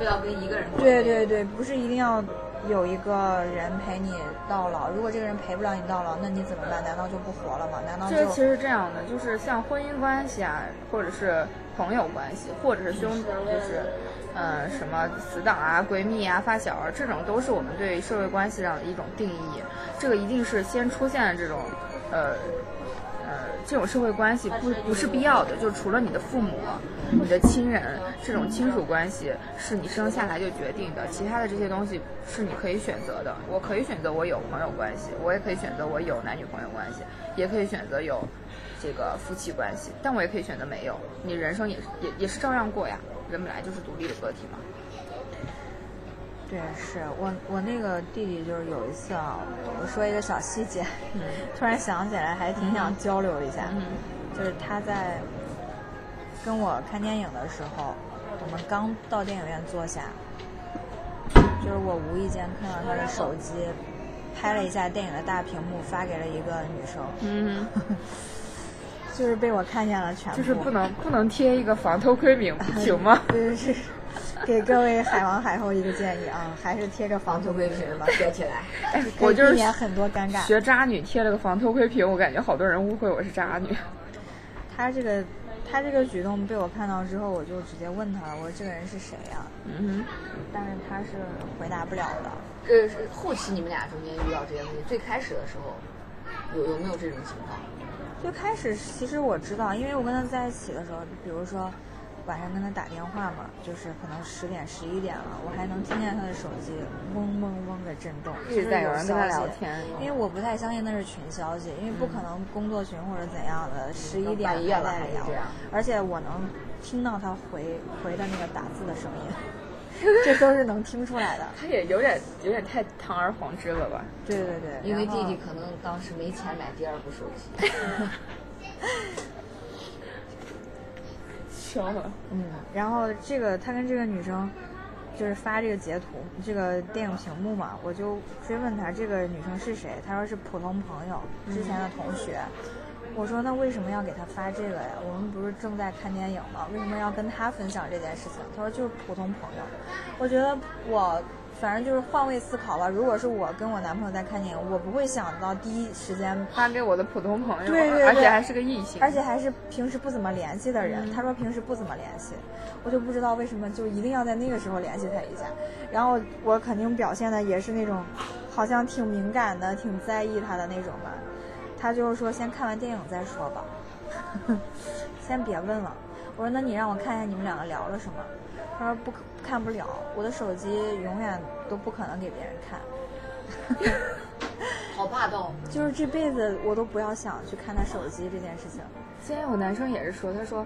非要跟一个人过对对对，不是一定要有一个人陪你到老。如果这个人陪不了你到老，那你怎么办？难道就不活了吗？难道就这其实是这样的，就是像婚姻关系啊，或者是朋友关系，或者是兄，就是，呃，什么死党啊、闺蜜啊、发小啊，这种都是我们对社会关系上的一种定义。这个一定是先出现了这种，呃，呃，这种社会关系不不是必要的，就除了你的父母、你的亲人这种亲属关系是你生下来就决定的，其他的这些东西是你可以选择的。我可以选择我有朋友关系，我也可以选择我有男女朋友关系，也可以选择有这个夫妻关系，但我也可以选择没有。你人生也是也也是照样过呀，人本来就是独立的个体嘛。对，是我我那个弟弟就是有一次啊，我说一个小细节，突然想起来，还挺想交流一下。就是他在跟我看电影的时候，我们刚到电影院坐下，就是我无意间看到他的手机拍了一下电影的大屏幕，发给了一个女生，嗯，就是被我看见了全部。就是不能不能贴一个防偷窥屏行吗？对是。给各位海王海后一个建议啊，还是贴个防偷窥屏吧，贴起来。我就是避免很多尴尬。学渣女贴了个防偷窥屏，我感觉好多人误会我是渣女。他这个他这个举动被我看到之后，我就直接问他了，我说这个人是谁呀、嗯哼但是他是回答不了的。呃，是后期你们俩中间遇到这些问题，最开始的时候有有没有这种情况？最开始其实我知道，因为我跟他在一起的时候，比如说晚上跟他打电话嘛，就是可能十点十一点了，我还能听见他的手机嗡嗡嗡的震动，一直在有有人跟他聊天因为我不太相信那是群消息，因为不可能工作群或者怎样的十一点还在聊而且我能听到他回回的那个打字的声音。这都是能听出来的。他也有点有点太堂而皇之了吧？对对对，因为弟弟可能当时没钱买第二部手机。笑了。嗯，然后这个他跟这个女生就是发这个截图，这个电影屏幕嘛，我就追问他这个女生是谁，他说是普通朋友，之前的同学。我说那为什么要给他发这个呀？我们不是正在看电影吗？为什么要跟他分享这件事情？他说就是普通朋友。我觉得我反正就是换位思考吧。如果是我跟我男朋友在看电影，我不会想到第一时间发给我的普通朋友，对对对，而且还是个异性，而且还是平时不怎么联系的嗯人。他说平时不怎么联系，我就不知道为什么就一定要在那个时候联系他一下。然后我肯定表现的也是那种，好像挺敏感的、挺在意他的那种吧。他就是说先看完电影再说吧，先别问了。我说那你让我看一下你们两个聊了什么？他说不可看不了，我的手机永远都不可能给别人看。好霸道。就是这辈子我都不要想去看他手机这件事情。今天有男生也是说，他说，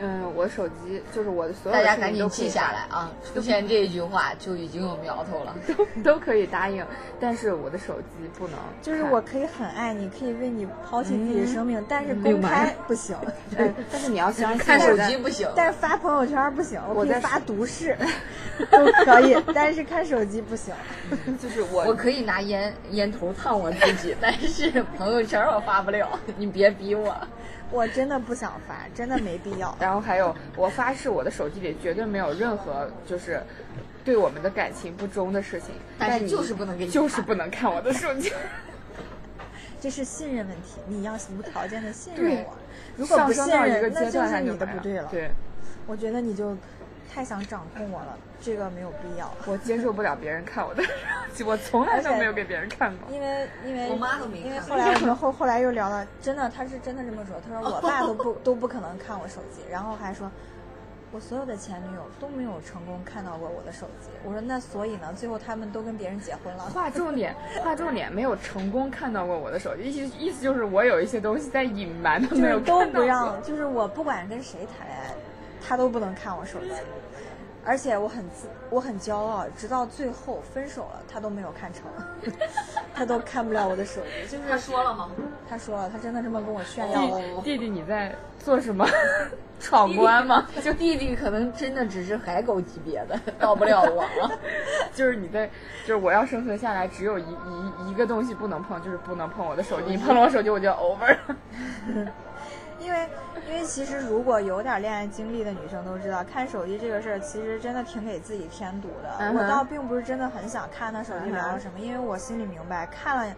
嗯，我手机就是我的所有大家的事情赶紧记下来啊！出现这一句话就已经有苗头了。都都可以答应，但是我的手机不能。就是我可以很爱你，可以为你抛弃自己的生命，但是公开 不行。对，但是你要相信看手机不行。但是发朋友圈不行，我可以发毒誓都可以，但是看手机不行。就是我我可以拿烟烟头烫我自己，但是朋友圈我发不了，你别逼我。我真的不想发，真的没必要。然后还有，我发誓我的手机里绝对没有任何就是对我们的感情不忠的事情，但是就是不能给你就是不能看我的手机。这是信任问题，你要无条件的信任我。如果不上信任，升到一个阶那就是你的不对了。对，我觉得你就太想掌控我了，这个没有必要。我接受不了别人看我的手机，我从来都没有给别人看过。因为因为我妈都没看因为后来我们后 后来又聊了，真的他是真的这么说，他说我爸都不 都不可能看我手机，然后还说。我所有的前女友都没有成功看到过我的手机。我说那所以呢？最后他们都跟别人结婚了。划重点，划重点，没有成功看到过我的手机，意思意思就是我有一些东西在隐瞒，都没有就是都看到过不让，就是我不管跟谁谈恋爱，他都不能看我手机，而且我很自我很骄傲，直到最后分手了，他都没有看成。他都看不了我的手机。就是他说了吗？他说了，他真的这么跟我炫耀。弟弟你在做什么？闯关吗？就弟弟可能真的只是海狗级别的，到不了我。就是你在，就是我要生存下来，只有一一一个东西不能碰，就是不能碰我的手机。你碰了我手机，我就 over 了。因为，因为其实如果有点恋爱经历的女生都知道，看手机这个事儿其实真的挺给自己添堵的。我倒并不是真的很想看他手机聊了什么，因为我心里明白，看了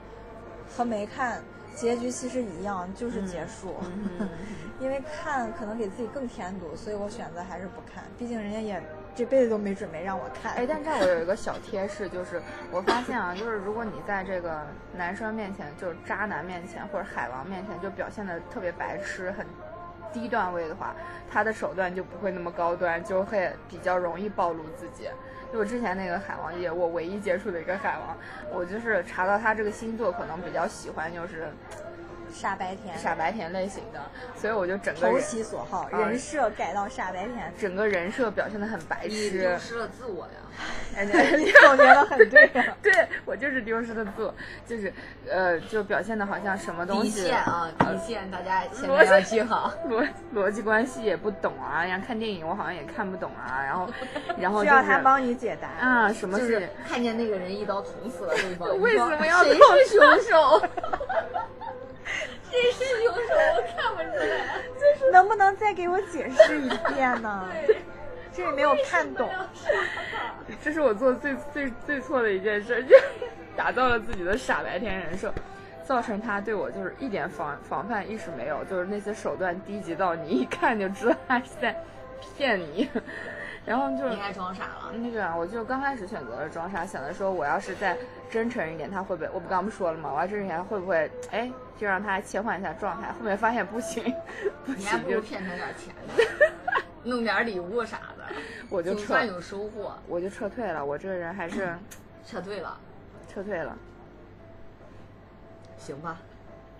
和没看结局其实一样，就是结束。嗯因为看可能给自己更添堵，所以我选择还是不看。毕竟人家也这辈子都没准备让我看。哎，但这儿我有一个小贴士，就是我发现啊，就是如果你在这个男生面前，就是渣男面前或者海王面前，就表现的特别白痴、很低段位的话，他的手段就不会那么高端，就会比较容易暴露自己。就我之前那个海王爷，我唯一接触的一个海王，我就是查到他这个星座可能比较喜欢就是傻白甜，傻白甜类型的，所以我就整个投其所好，啊人设改到傻白甜，整个人设表现的很白痴丢。失了自我呀！哎，你总结的很对呀。对我就是丢失了自我，就是呃，就表现的好像什么东西底西线啊，呃底线，大家现逻在要记好。逻逻辑关系也不懂啊，然后看电影我好像也看不懂啊，然后 然后需就是要他帮你解答啊，什么就是看见那个人一刀捅死了对方，为什么要谁捅是凶手？谁是凶手？我看不出来。就是能不能再给我解释一遍呢？这里没有看懂。这是我做的最最最错的一件事，就 打造了自己的傻白甜人设，造成他对我就是一点防防范意识没有，就是那些手段低级到你一看就知道他是在骗你，然后就你还装傻了？那个啊，我就刚开始选择了装傻，想着说我要是再真诚一点，他会不会？我不刚不说了吗？我要真诚一点，他会不会？哎，就让他切换一下状态。后面发现不行，不你还不如骗他点钱呢，弄点礼物啥的，我就撤总算有收获。我就撤退了。我这个人还是 撤退了，撤退了，行吧？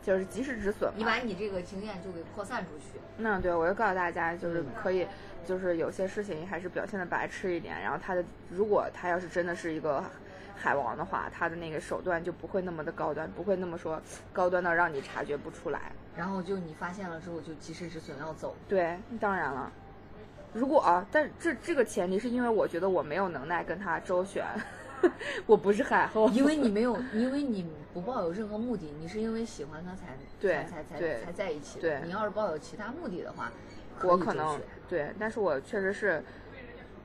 就是及时止损嘛。你把你这个经验就给扩散出去。那对，我就告诉大家，就是可以，就是有些事情还是表现的白痴一点。然后他的，如果他要是真的是一个海王的话，他的那个手段就不会那么的高端，不会那么说高端到让你察觉不出来。然后就你发现了之后，就及时止损要走。对，当然了，如果啊，但这这个前提是因为我觉得我没有能耐跟他周旋，我不是海后，因为你没有，因为你不抱有任何目的，你是因为喜欢他才对才才才才在一起的。对你要是抱有其他目的的话，我可能对，但是我确实是，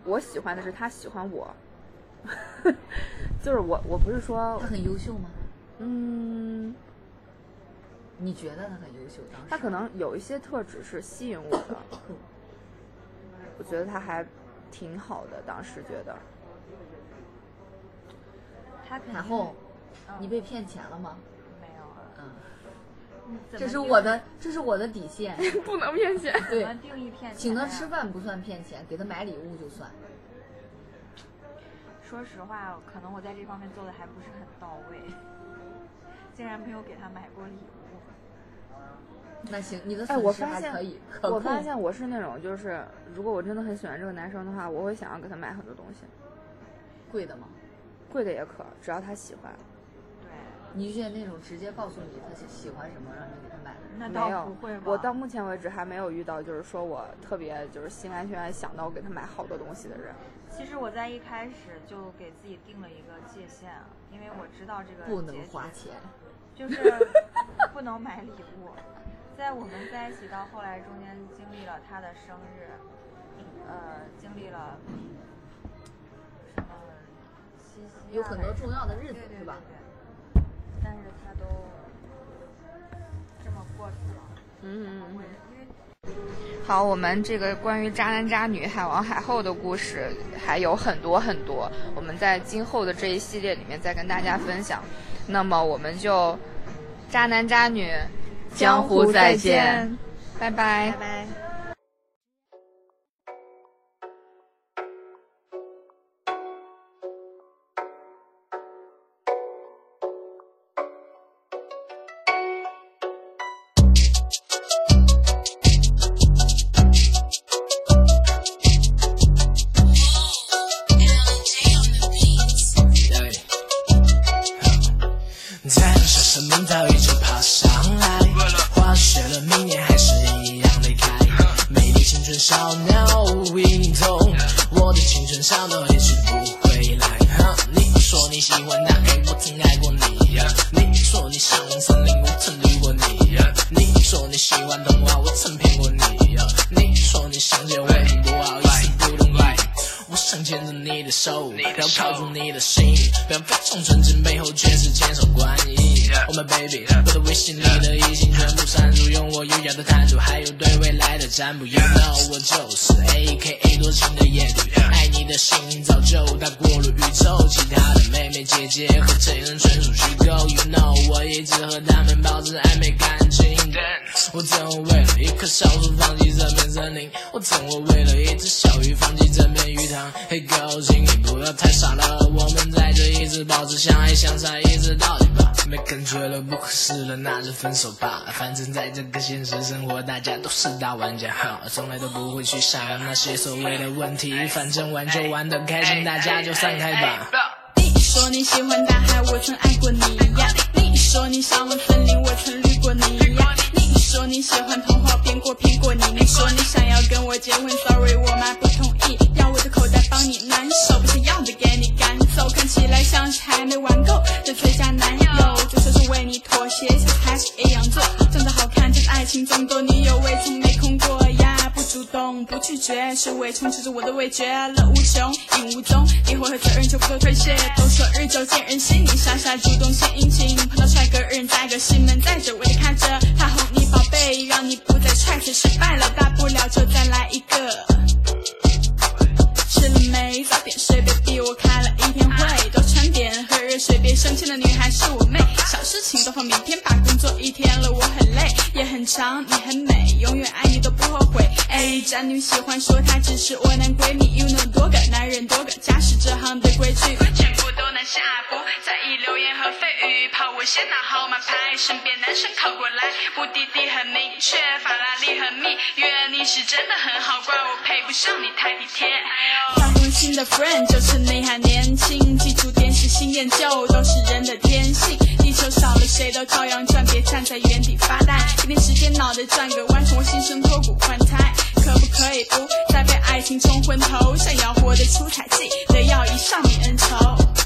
我喜欢的是他喜欢我，就是我我不是说他很优秀吗？嗯，你觉得他很优秀？当时他可能有一些特质是吸引我的，我觉得他还挺好的，当时觉得。他然后你被骗钱了吗？这是我的，这是我的底线。不能骗钱。对定义骗钱请他吃饭不算骗钱，给他买礼物就算。说实话，可能我在这方面做的还不是很到位，竟然没有给他买过礼物。那行，你的哎，损失我发现还可以，可我发现我是那种，就是如果我真的很喜欢这个男生的话，我会想要给他买很多东西，贵的吗？贵的也可，只要他喜欢。对，你遇见那种直接告诉你他喜喜欢什么，让你给他买的？那没有倒不会吧？我到目前为止还没有遇到，就是说我特别就是心甘情愿想到我给他买好多东西的人。其实我在一开始就给自己定了一个界限啊，因为我知道这个不能花钱。就是不能买礼物。在我们在一起到后来，中间经历了他的生日，呃，经历了什么七夕啊、有很多重要的日子对吧对对但是他都这么过去了。嗯嗯嗯。好，我们这个关于渣男渣女、海王海后的故事还有很多很多，我们在今后的这一系列里面再跟大家分享。那么我们就渣男渣女，江湖再见，拜拜拜拜。分手吧。反正在这个现实生活，大家都是大玩家，哈，从来都不会去想那些所谓的问题。反正玩就玩的开心，大家就散开吧。你说你喜欢大海，我曾爱过你呀。你说你向往森林，我曾绿过你呀。你说你喜欢童话，骗过骗过你。你说你想要跟我结婚，sorry，我妈不同意，要我的口袋帮你难受，不想要的给你赶走。看起来像是还没玩够的最佳男友，就是为你妥协，像还是一样做。长得好看，就是爱情这么多，你有未从没空过呀？不主动，不拒绝，是为充斥着我的味觉，乐无穷，影无踪。你会和责任全部都推卸，都说日久见人心，你傻傻主动献殷勤，碰到帅哥人带个心门在这，为你看着他哄你宝贝，让你不再踹腿失败了，大不了就再来一个。吃了没？早点嘴，别生气的女孩是我妹，小事情都放明天吧，工作一天了，我很累，也很长，你很美，永远爱你都不后悔。哎，宅女喜欢说她只是我男闺蜜，you know 多个男人多个，家是这行的规矩，全部都能下播，在意流言和蜚语，怕我先拿号码牌，身边男生靠过来，目的地很明确，法拉利很密，约你是真的很好，怪我配不上你太体贴。发红心的 friend 就是你还年轻，记住点是新厌旧都是人的天性，地球少了谁都照样转，别站在原地发呆，给点时间脑袋转个弯，从我心生脱骨换胎，可不可以不再被爱情冲昏头？想要活得出彩，记得要一上泯恩仇。